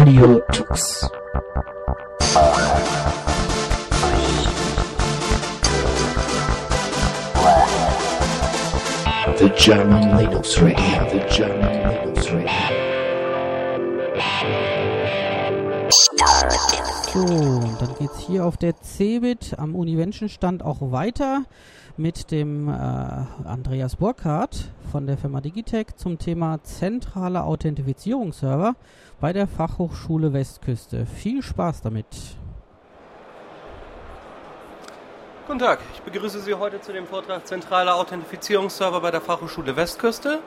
Radio Tux. The German Linux Radio, the German Linux Radio. So, und dann geht's hier auf der CeBIT am Univention-Stand auch weiter mit dem äh, Andreas Burkhardt von der Firma Digitech zum Thema zentrale Authentifizierungsserver bei der Fachhochschule Westküste. Viel Spaß damit! Guten Tag, ich begrüße Sie heute zu dem Vortrag Zentrale Authentifizierungsserver bei der Fachhochschule Westküste.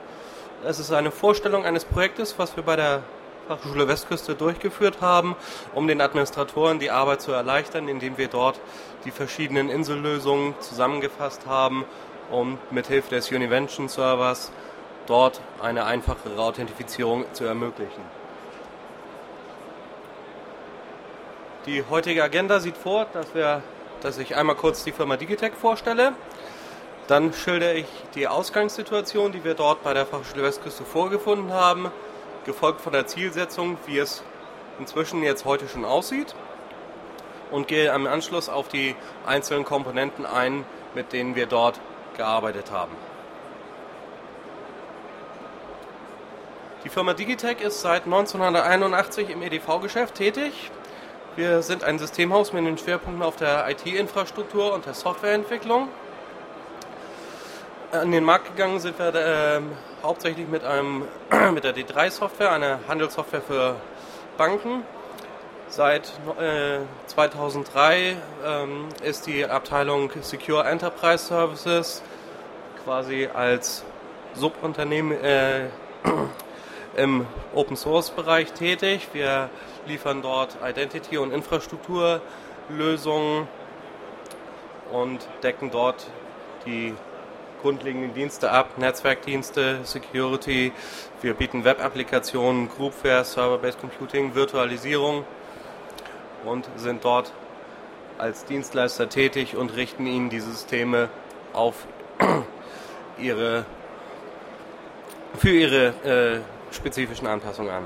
Es ist eine Vorstellung eines Projektes, was wir bei der Fachhochschule Westküste durchgeführt haben, um den Administratoren die Arbeit zu erleichtern, indem wir dort die verschiedenen Insellösungen zusammengefasst haben, um mithilfe des Univention Servers dort eine einfachere Authentifizierung zu ermöglichen. Die heutige Agenda sieht vor, dass, wir, dass ich einmal kurz die Firma Digitech vorstelle. Dann schildere ich die Ausgangssituation, die wir dort bei der Fachhochschule Westküste vorgefunden haben gefolgt von der Zielsetzung, wie es inzwischen jetzt heute schon aussieht und gehe im Anschluss auf die einzelnen Komponenten ein, mit denen wir dort gearbeitet haben. Die Firma Digitech ist seit 1981 im EDV-Geschäft tätig. Wir sind ein Systemhaus mit den Schwerpunkten auf der IT-Infrastruktur und der Softwareentwicklung. An den Markt gegangen sind wir äh, hauptsächlich mit, einem, mit der D3-Software, einer Handelssoftware für Banken. Seit äh, 2003 ähm, ist die Abteilung Secure Enterprise Services quasi als Subunternehmen äh, im Open Source Bereich tätig. Wir liefern dort Identity- und Infrastrukturlösungen und decken dort die grundlegenden Dienste ab, Netzwerkdienste, Security. Wir bieten Web-Applikationen, Groupware, Server-Based Computing, Virtualisierung und sind dort als Dienstleister tätig und richten Ihnen die Systeme auf ihre, für Ihre äh, spezifischen Anpassungen an.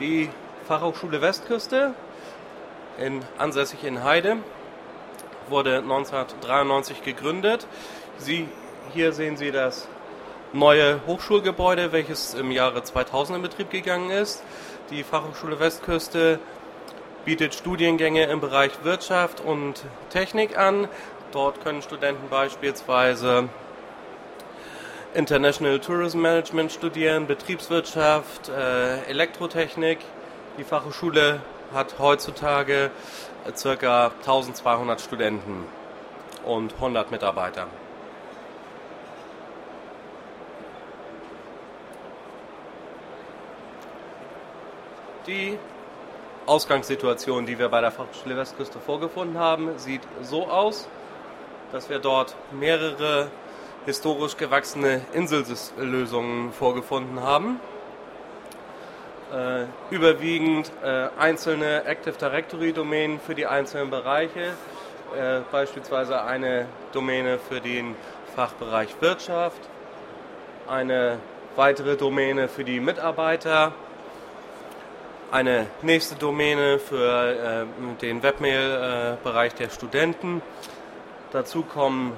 Die Fachhochschule Westküste, in, ansässig in Heide, wurde 1993 gegründet. Sie, hier sehen Sie das neue Hochschulgebäude, welches im Jahre 2000 in Betrieb gegangen ist. Die Fachhochschule Westküste bietet Studiengänge im Bereich Wirtschaft und Technik an. Dort können Studenten beispielsweise International Tourism Management studieren, Betriebswirtschaft, äh, Elektrotechnik. Die Fachhochschule hat heutzutage ca. 1200 Studenten und 100 Mitarbeiter. Die Ausgangssituation, die wir bei der Westküste vorgefunden haben, sieht so aus, dass wir dort mehrere historisch gewachsene Insellösungen vorgefunden haben äh, überwiegend äh, einzelne Active Directory Domänen für die einzelnen Bereiche, äh, beispielsweise eine Domäne für den Fachbereich Wirtschaft, eine weitere Domäne für die Mitarbeiter, eine nächste Domäne für äh, den Webmail-Bereich der Studenten. Dazu kommen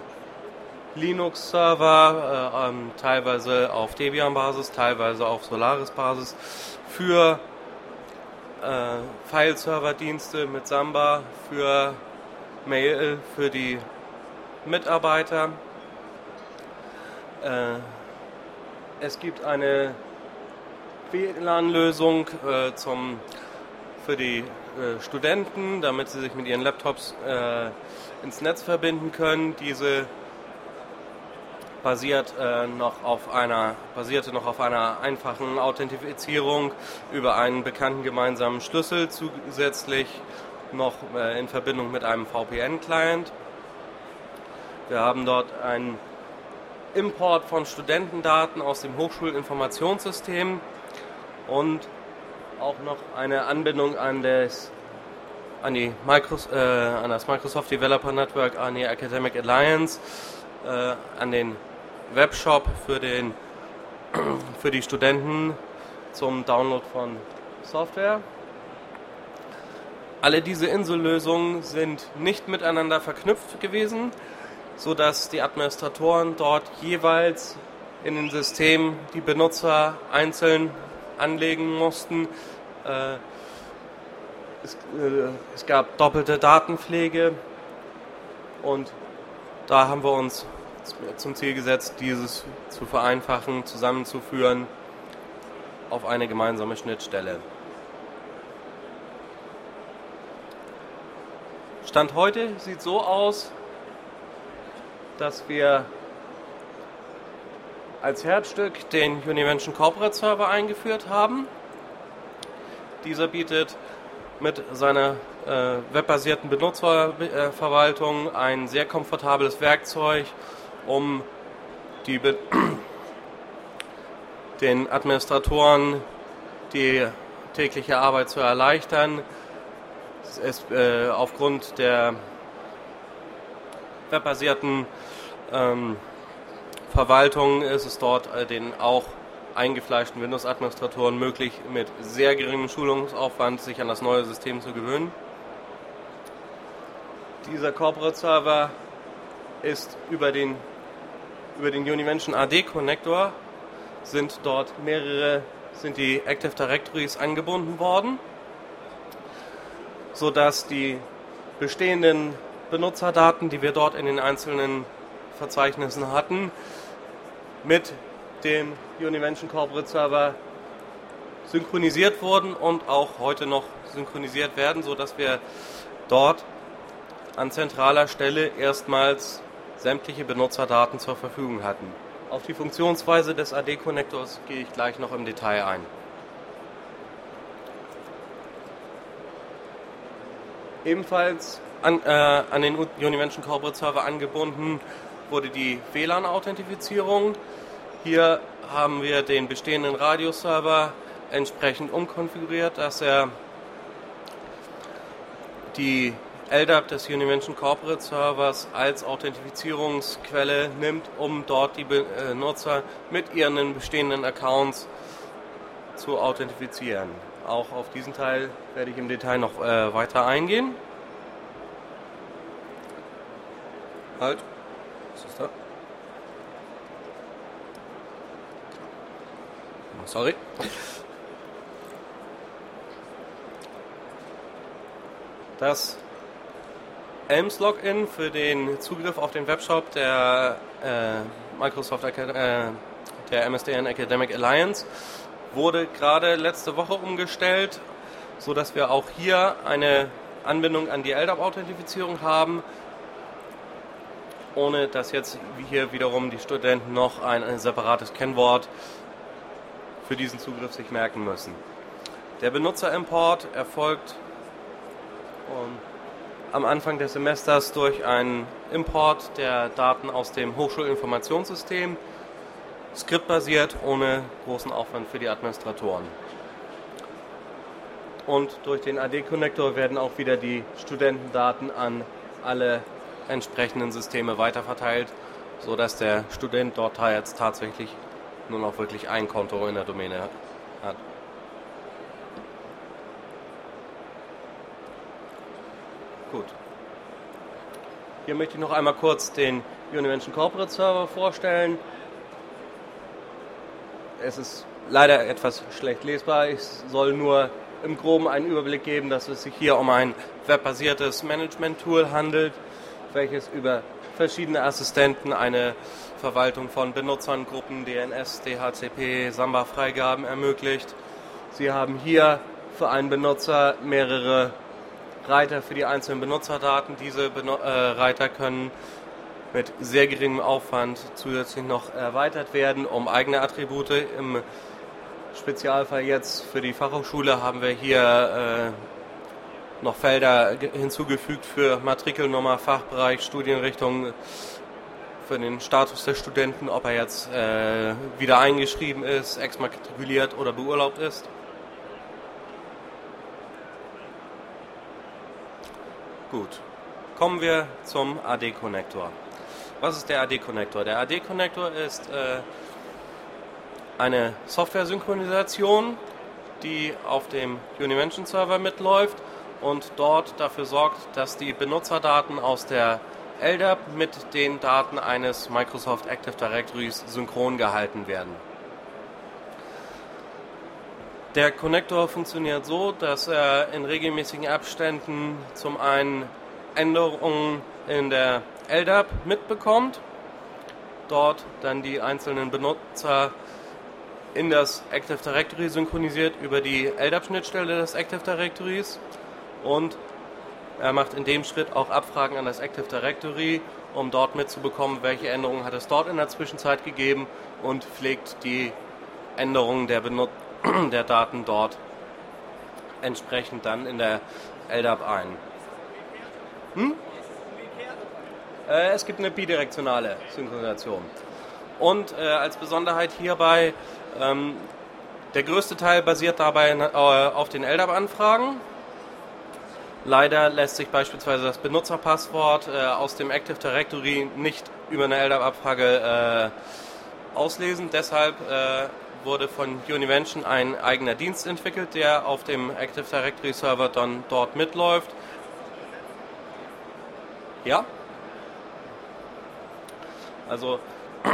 Linux-Server, äh, ähm, teilweise auf Debian-Basis, teilweise auf Solaris-Basis für äh, File-Server-Dienste mit Samba, für Mail für die Mitarbeiter. Äh, es gibt eine WLAN-Lösung äh, für die äh, Studenten, damit sie sich mit ihren Laptops äh, ins Netz verbinden können. Diese basiert, äh, noch auf einer, basierte noch auf einer einfachen Authentifizierung über einen bekannten gemeinsamen Schlüssel, zusätzlich noch äh, in Verbindung mit einem VPN-Client. Wir haben dort einen Import von Studentendaten aus dem Hochschulinformationssystem und auch noch eine Anbindung an das, an, die Microsoft, äh, an das Microsoft Developer Network, an die Academic Alliance, äh, an den Webshop für, den, für die Studenten zum Download von Software. Alle diese Insellösungen sind nicht miteinander verknüpft gewesen, sodass die Administratoren dort jeweils in den Systemen die Benutzer einzeln anlegen mussten. Äh, es, äh, es gab doppelte Datenpflege und da haben wir uns zum Ziel gesetzt, dieses zu vereinfachen, zusammenzuführen auf eine gemeinsame Schnittstelle. Stand heute sieht so aus, dass wir als Herzstück den Univention Corporate Server eingeführt haben. Dieser bietet mit seiner äh, webbasierten Benutzerverwaltung ein sehr komfortables Werkzeug, um die den Administratoren die tägliche Arbeit zu erleichtern. Es, äh, aufgrund der webbasierten ähm, Verwaltung ist es dort äh, den auch eingefleischten Windows-Administratoren möglich, mit sehr geringem Schulungsaufwand sich an das neue System zu gewöhnen. Dieser Corporate Server ist über den, über den Univention AD Connector sind dort mehrere, sind die Active Directories angebunden worden, sodass die bestehenden Benutzerdaten, die wir dort in den einzelnen Verzeichnissen hatten, mit dem Univention Corporate Server synchronisiert wurden und auch heute noch synchronisiert werden, sodass wir dort an zentraler Stelle erstmals sämtliche Benutzerdaten zur Verfügung hatten. Auf die Funktionsweise des AD-Konnektors gehe ich gleich noch im Detail ein. Ebenfalls an, äh, an den Univention Corporate Server angebunden wurde die WLAN-Authentifizierung. Hier haben wir den bestehenden Radioserver entsprechend umkonfiguriert, dass er die LDAP des Univention Corporate Servers als Authentifizierungsquelle nimmt, um dort die Benutzer mit ihren bestehenden Accounts zu authentifizieren. Auch auf diesen Teil werde ich im Detail noch äh, weiter eingehen. Halt. Was ist da? Sorry. Das Elms Login für den Zugriff auf den Webshop der äh, Microsoft äh, der MSDN Academic Alliance wurde gerade letzte Woche umgestellt, so dass wir auch hier eine Anbindung an die LDAP-Authentifizierung haben, ohne dass jetzt hier wiederum die Studenten noch ein, ein separates Kennwort für diesen Zugriff sich merken müssen. Der Benutzerimport erfolgt um, am Anfang des Semesters durch einen Import der Daten aus dem Hochschulinformationssystem, skriptbasiert, ohne großen Aufwand für die Administratoren. Und durch den AD-Connector werden auch wieder die Studentendaten an alle entsprechenden Systeme weiterverteilt, sodass der Student dort jetzt tatsächlich nur noch wirklich ein Konto in der Domäne hat. Gut. Hier möchte ich noch einmal kurz den Univention Corporate Server vorstellen. Es ist leider etwas schlecht lesbar. Ich soll nur im Groben einen Überblick geben, dass es sich hier um ein webbasiertes Management-Tool handelt, welches über verschiedene Assistenten eine Verwaltung von Benutzern, Gruppen, DNS, DHCP, Samba-Freigaben ermöglicht. Sie haben hier für einen Benutzer mehrere Reiter für die einzelnen Benutzerdaten. Diese Beno äh, Reiter können mit sehr geringem Aufwand zusätzlich noch erweitert werden um eigene Attribute. Im Spezialfall jetzt für die Fachhochschule haben wir hier äh, noch Felder hinzugefügt für Matrikelnummer, Fachbereich, Studienrichtung, für den Status des Studenten, ob er jetzt äh, wieder eingeschrieben ist, exmatrikuliert oder beurlaubt ist. Gut, kommen wir zum AD-Konnektor. Was ist der AD-Konnektor? Der AD-Konnektor ist äh, eine Software-Synchronisation, die auf dem Univention Server mitläuft und dort dafür sorgt, dass die Benutzerdaten aus der LDAP mit den Daten eines Microsoft Active Directories synchron gehalten werden. Der Connector funktioniert so, dass er in regelmäßigen Abständen zum einen Änderungen in der LDAP mitbekommt, dort dann die einzelnen Benutzer in das Active Directory synchronisiert über die LDAP-Schnittstelle des Active Directories und er macht in dem Schritt auch Abfragen an das Active Directory, um dort mitzubekommen, welche Änderungen hat es dort in der Zwischenzeit gegeben und pflegt die Änderungen der, Benut der Daten dort entsprechend dann in der LDAP ein. Hm? Äh, es gibt eine bidirektionale Synchronisation. Und äh, als Besonderheit hierbei, ähm, der größte Teil basiert dabei äh, auf den LDAP-Anfragen. Leider lässt sich beispielsweise das Benutzerpasswort äh, aus dem Active Directory nicht über eine LDAP-Abfrage äh, auslesen. Deshalb wurde von Univention ein eigener Dienst entwickelt, der auf dem Active Directory Server dann dort mitläuft. Ja? Also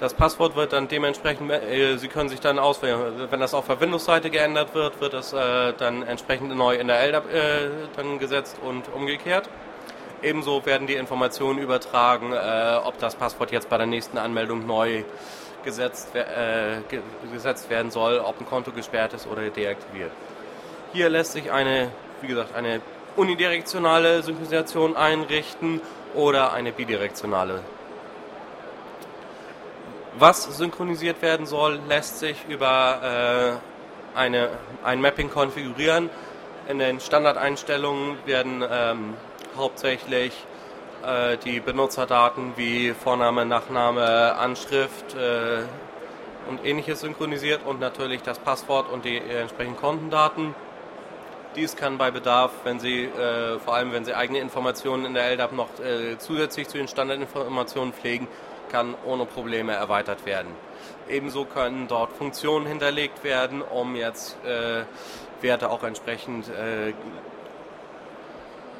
das Passwort wird dann dementsprechend, äh, Sie können sich dann auswählen, wenn das auf der Windows-Seite geändert wird, wird es äh, dann entsprechend neu in der LDAP äh, dann gesetzt und umgekehrt. Ebenso werden die Informationen übertragen, äh, ob das Passwort jetzt bei der nächsten Anmeldung neu gesetzt, äh, gesetzt werden soll, ob ein Konto gesperrt ist oder deaktiviert. Hier lässt sich eine, wie gesagt, eine unidirektionale Synchronisation einrichten oder eine bidirektionale was synchronisiert werden soll, lässt sich über äh, eine, ein Mapping konfigurieren. In den Standardeinstellungen werden ähm, hauptsächlich äh, die Benutzerdaten wie Vorname, Nachname, Anschrift äh, und ähnliches synchronisiert und natürlich das Passwort und die entsprechenden Kontendaten. Dies kann bei Bedarf, wenn Sie, äh, vor allem wenn Sie eigene Informationen in der LDAP noch äh, zusätzlich zu den Standardinformationen pflegen, kann ohne Probleme erweitert werden. Ebenso können dort Funktionen hinterlegt werden, um jetzt äh, Werte auch entsprechend äh,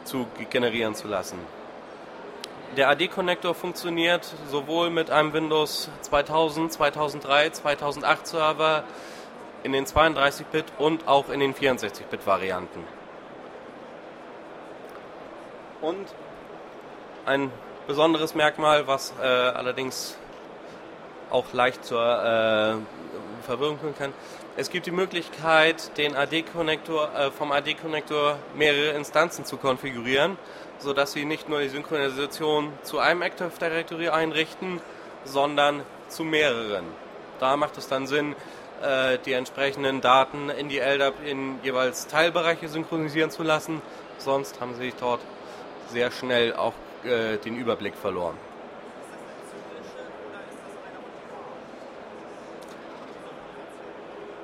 zu generieren zu lassen. Der AD-Connector funktioniert sowohl mit einem Windows 2000, 2003, 2008 Server in den 32-Bit und auch in den 64-Bit-Varianten. Und ein besonderes Merkmal, was äh, allerdings auch leicht zur äh, Verwirrung führen kann. Es gibt die Möglichkeit, den AD-Konnektor, äh, vom AD-Konnektor mehrere Instanzen zu konfigurieren, sodass Sie nicht nur die Synchronisation zu einem Active Directory einrichten, sondern zu mehreren. Da macht es dann Sinn, äh, die entsprechenden Daten in die LDAP in jeweils Teilbereiche synchronisieren zu lassen. Sonst haben Sie dort sehr schnell auch äh, den Überblick verloren.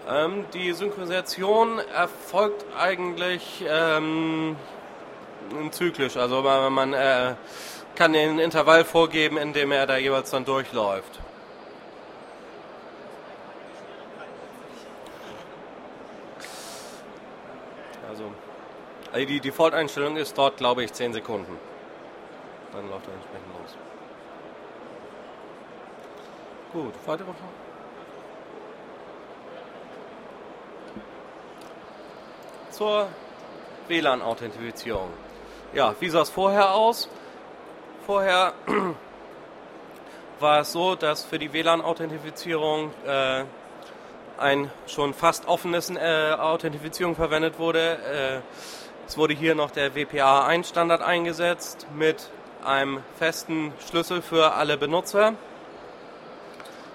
Ähm, die Synchronisation erfolgt eigentlich ähm, zyklisch. Also man, man äh, kann den Intervall vorgeben, in dem er da jeweils dann durchläuft. Also die Default-Einstellung ist dort, glaube ich, 10 Sekunden dann läuft er entsprechend los. Gut, weitere Fragen? Zur WLAN-Authentifizierung. Ja, wie sah es vorher aus? Vorher war es so, dass für die WLAN-Authentifizierung äh, ein schon fast offenes äh, Authentifizierung verwendet wurde. Äh, es wurde hier noch der WPA1-Standard eingesetzt mit einem festen Schlüssel für alle Benutzer,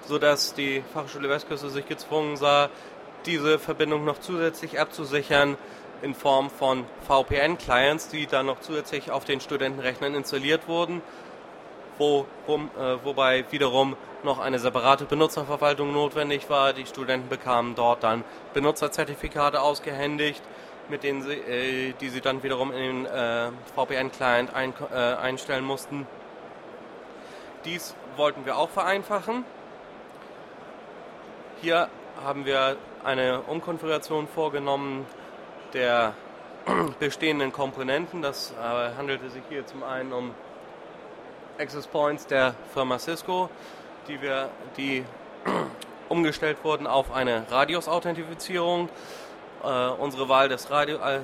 sodass die Fachschule Westküste sich gezwungen sah, diese Verbindung noch zusätzlich abzusichern in Form von VPN-Clients, die dann noch zusätzlich auf den Studentenrechnern installiert wurden, wo, äh, wobei wiederum noch eine separate Benutzerverwaltung notwendig war. Die Studenten bekamen dort dann Benutzerzertifikate ausgehändigt mit denen sie, äh, die sie dann wiederum in den äh, VPN-Client ein, äh, einstellen mussten. Dies wollten wir auch vereinfachen. Hier haben wir eine Umkonfiguration vorgenommen der bestehenden Komponenten. Das äh, handelte sich hier zum einen um Access Points der Firma Cisco, die, wir, die umgestellt wurden auf eine Radius-Authentifizierung. Äh, unsere Wahl des, Radio, äh,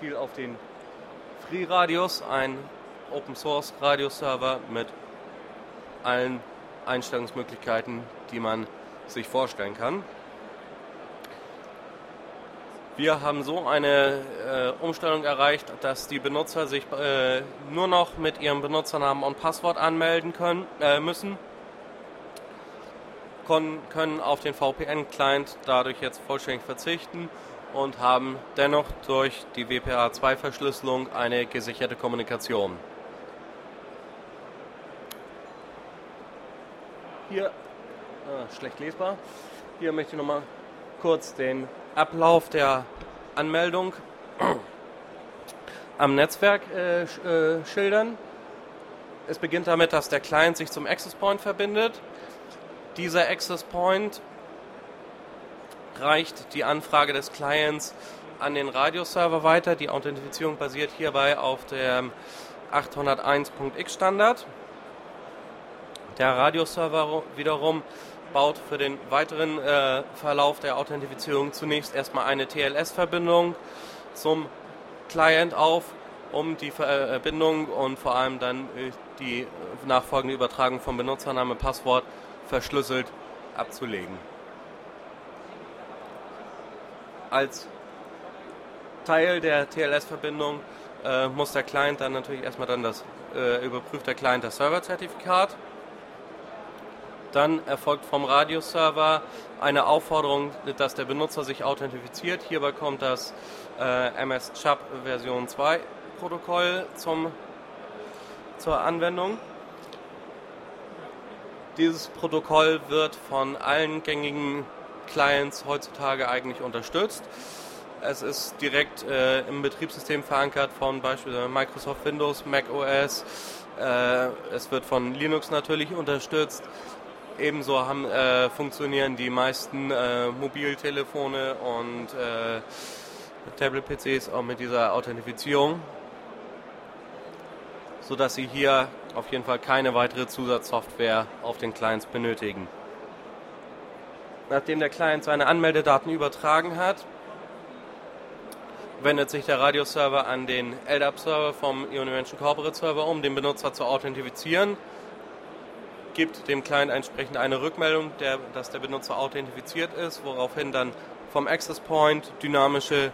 fiel auf den Free Radius, ein Open Source Radioserver mit allen Einstellungsmöglichkeiten, die man sich vorstellen kann. Wir haben so eine äh, Umstellung erreicht, dass die Benutzer sich äh, nur noch mit ihrem Benutzernamen und Passwort anmelden können, äh, müssen, Kon können auf den VPN-Client dadurch jetzt vollständig verzichten und haben dennoch durch die WPA2-Verschlüsselung eine gesicherte Kommunikation. Hier, schlecht lesbar, hier möchte ich nochmal kurz den Ablauf der Anmeldung am Netzwerk äh, äh, schildern. Es beginnt damit, dass der Client sich zum Access Point verbindet. Dieser Access Point reicht die Anfrage des Clients an den Radioserver weiter. Die Authentifizierung basiert hierbei auf dem 801.x Standard. Der Radioserver wiederum baut für den weiteren äh, Verlauf der Authentifizierung zunächst erstmal eine TLS-Verbindung zum Client auf, um die Verbindung und vor allem dann äh, die nachfolgende Übertragung von Benutzername, Passwort verschlüsselt abzulegen. Als Teil der TLS-Verbindung äh, muss der Client dann natürlich erstmal dann das äh, überprüft der Client das Server-Zertifikat dann erfolgt vom Radioserver eine Aufforderung, dass der Benutzer sich authentifiziert. Hierbei kommt das äh, MS Chubb Version 2 Protokoll zum, zur Anwendung. Dieses Protokoll wird von allen gängigen Clients heutzutage eigentlich unterstützt. Es ist direkt äh, im Betriebssystem verankert von beispielsweise Microsoft Windows, Mac OS. Äh, es wird von Linux natürlich unterstützt. Ebenso haben, äh, funktionieren die meisten äh, Mobiltelefone und äh, Tablet-PCs auch mit dieser Authentifizierung, sodass Sie hier auf jeden Fall keine weitere Zusatzsoftware auf den Clients benötigen. Nachdem der Client seine Anmeldedaten übertragen hat, wendet sich der Radioserver an den LDAP-Server vom Univention Corporate Server um, den Benutzer zu authentifizieren gibt dem Client entsprechend eine Rückmeldung, der, dass der Benutzer authentifiziert ist, woraufhin dann vom Access Point dynamische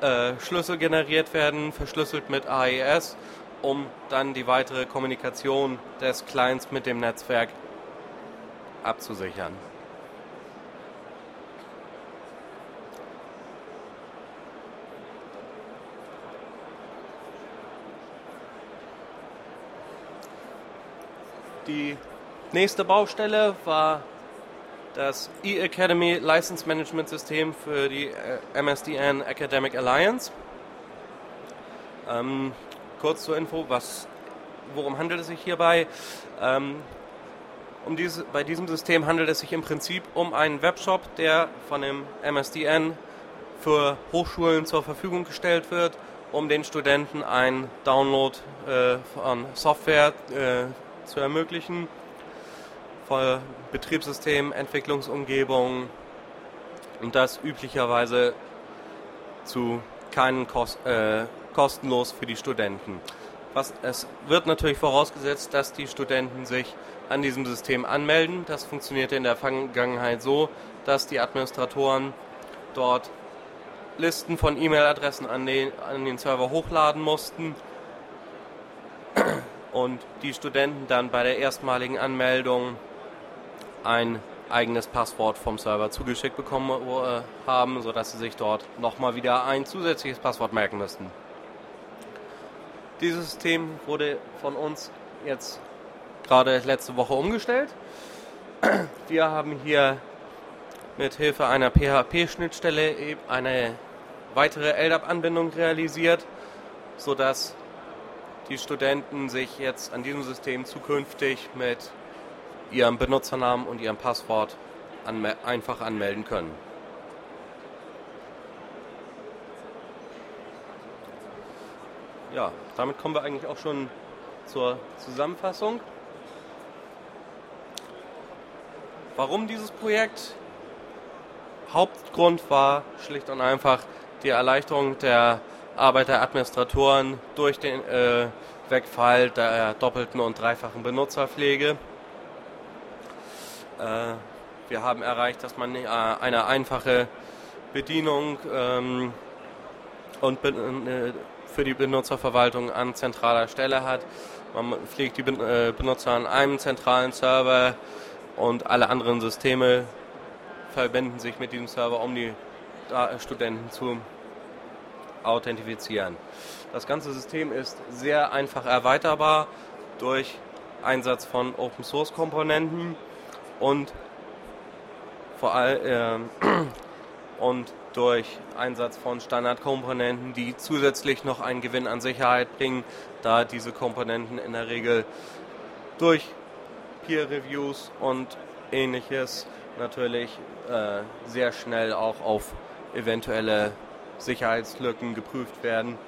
äh, Schlüssel generiert werden, verschlüsselt mit AES, um dann die weitere Kommunikation des Clients mit dem Netzwerk abzusichern. Die Nächste Baustelle war das E-Academy License Management System für die äh, MSDN Academic Alliance. Ähm, kurz zur Info, was, worum handelt es sich hierbei? Ähm, um diese, bei diesem System handelt es sich im Prinzip um einen Webshop, der von dem MSDN für Hochschulen zur Verfügung gestellt wird, um den Studenten einen Download äh, von Software äh, zu ermöglichen voll Betriebssystem, Entwicklungsumgebung und das üblicherweise zu keinen Kost, äh, kostenlos für die Studenten. Was, es wird natürlich vorausgesetzt, dass die Studenten sich an diesem System anmelden. Das funktionierte in der Vergangenheit so, dass die Administratoren dort Listen von E-Mail-Adressen an den, an den Server hochladen mussten und die Studenten dann bei der erstmaligen Anmeldung ein eigenes Passwort vom Server zugeschickt bekommen äh, haben, sodass sie sich dort nochmal wieder ein zusätzliches Passwort merken müssten. Dieses System wurde von uns jetzt gerade letzte Woche umgestellt. Wir haben hier mit Hilfe einer PHP-Schnittstelle eine weitere LDAP-Anbindung realisiert, sodass die Studenten sich jetzt an diesem System zukünftig mit ihrem Benutzernamen und ihrem Passwort anme einfach anmelden können. Ja, damit kommen wir eigentlich auch schon zur Zusammenfassung. Warum dieses Projekt? Hauptgrund war schlicht und einfach die Erleichterung der Arbeit der Administratoren durch den äh, Wegfall der doppelten und dreifachen Benutzerpflege. Äh, wir haben erreicht, dass man äh, eine einfache Bedienung ähm, und äh, für die Benutzerverwaltung an zentraler Stelle hat. Man pflegt die Benutzer an einem zentralen Server und alle anderen Systeme verbinden sich mit diesem Server, um die Studenten zu authentifizieren. Das ganze System ist sehr einfach erweiterbar durch Einsatz von Open Source Komponenten und vor allem äh, und durch Einsatz von Standardkomponenten, die zusätzlich noch einen Gewinn an Sicherheit bringen, da diese Komponenten in der Regel durch Peer Reviews und ähnliches natürlich äh, sehr schnell auch auf eventuelle Sicherheitslücken geprüft werden.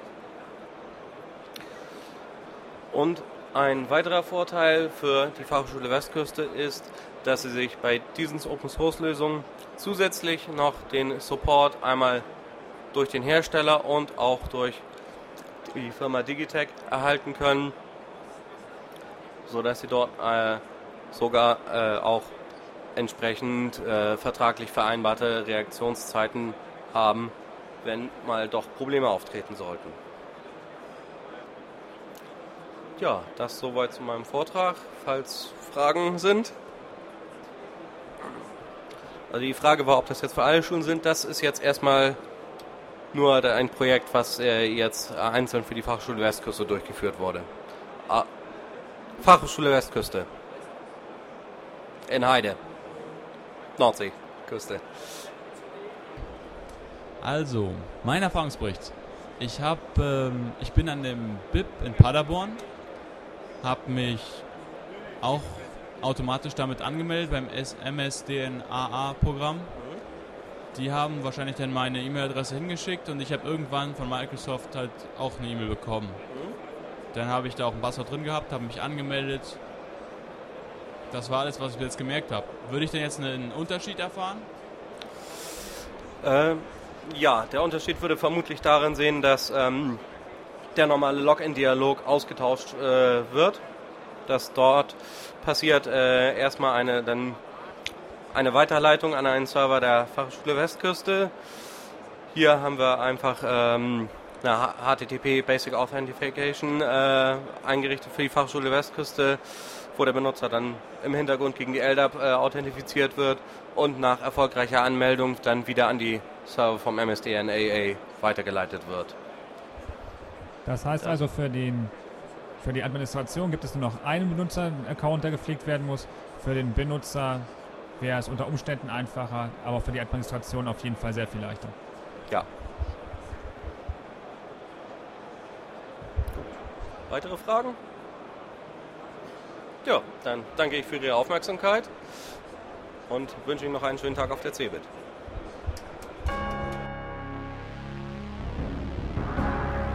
Und ein weiterer Vorteil für die Fachhochschule Westküste ist, dass sie sich bei diesen Open Source Lösungen zusätzlich noch den Support einmal durch den Hersteller und auch durch die Firma Digitech erhalten können, sodass sie dort äh, sogar äh, auch entsprechend äh, vertraglich vereinbarte Reaktionszeiten haben, wenn mal doch Probleme auftreten sollten. Ja, das soweit zu meinem Vortrag. Falls Fragen sind. Also die Frage war, ob das jetzt für alle Schulen sind. Das ist jetzt erstmal nur ein Projekt, was äh, jetzt einzeln für die Fachschule Westküste durchgeführt wurde. Ah, Fachhochschule Westküste. In Heide. Nordseeküste. Also, mein Erfahrungsbericht. Ich habe, ähm, ich bin an dem BIP in Paderborn, habe mich auch automatisch damit angemeldet beim MSDNAA-Programm. Die haben wahrscheinlich dann meine E-Mail-Adresse hingeschickt und ich habe irgendwann von Microsoft halt auch eine E-Mail bekommen. Dann habe ich da auch ein Passwort drin gehabt, habe mich angemeldet. Das war alles, was ich jetzt gemerkt habe. Würde ich denn jetzt einen Unterschied erfahren? Ähm, ja, der Unterschied würde vermutlich darin sehen, dass ähm, der normale Login-Dialog ausgetauscht äh, wird. Dass dort passiert äh, erstmal eine, dann eine Weiterleitung an einen Server der Fachschule Westküste. Hier haben wir einfach ähm, eine HTTP Basic Authentication äh, eingerichtet für die Fachschule Westküste, wo der Benutzer dann im Hintergrund gegen die LDAP äh, authentifiziert wird und nach erfolgreicher Anmeldung dann wieder an die Server vom MSDNAA weitergeleitet wird. Das heißt also für den für die Administration gibt es nur noch einen Benutzer-Account, der gepflegt werden muss. Für den Benutzer wäre es unter Umständen einfacher, aber für die Administration auf jeden Fall sehr viel leichter. Ja. Weitere Fragen? Ja, dann danke ich für Ihre Aufmerksamkeit und wünsche Ihnen noch einen schönen Tag auf der CeBIT.